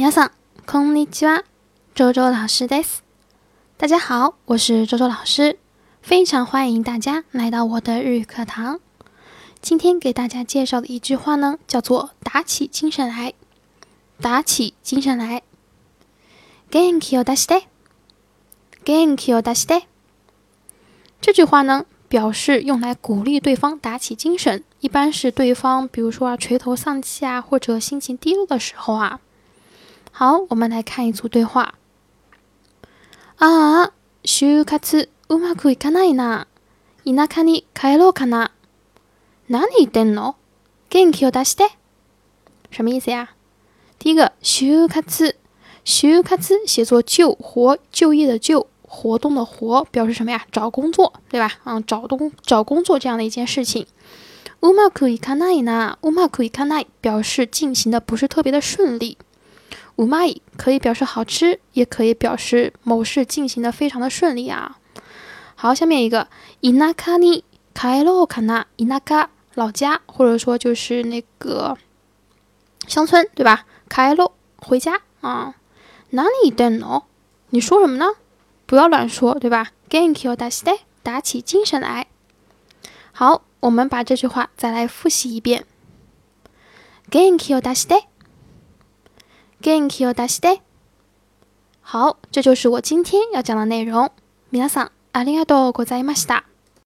皆さん、こんにちは。周周老师です。大家好，我是周周老师，非常欢迎大家来到我的日语课堂。今天给大家介绍的一句话呢，叫做“打起精神来”。打起精神来。元気を出して。元気を出して。这句话呢，表示用来鼓励对方打起精神，一般是对方，比如说啊垂头丧气啊，或者心情低落的时候啊。 好，我们来看一组对话。啊，就活うまくいかないな。田舎に帰ろうかな。何言ってんの？元気を出して。什么意思呀？第一个，就活，就活写作就活就业的就活动的活，表示什么呀？找工作，对吧？嗯，找工找工作这样的一件事情。うまくいかないな。うまくいかない表示进行的不是特别的顺利。 うまい可以表示好吃，也可以表示某事进行的非常的顺利啊。好，下面一个，田舎に帰ろうかな。田舎老家，或者说就是那个乡村，对吧？帰ろ回家啊。何言ってんの？你说什么呢？不要乱说，对吧？元気を出して，打起精神来。好，我们把这句话再来复习一遍。元気を出して。 元気を出して。好，这就是我今天要讲的内容。皆さんありがとうございました。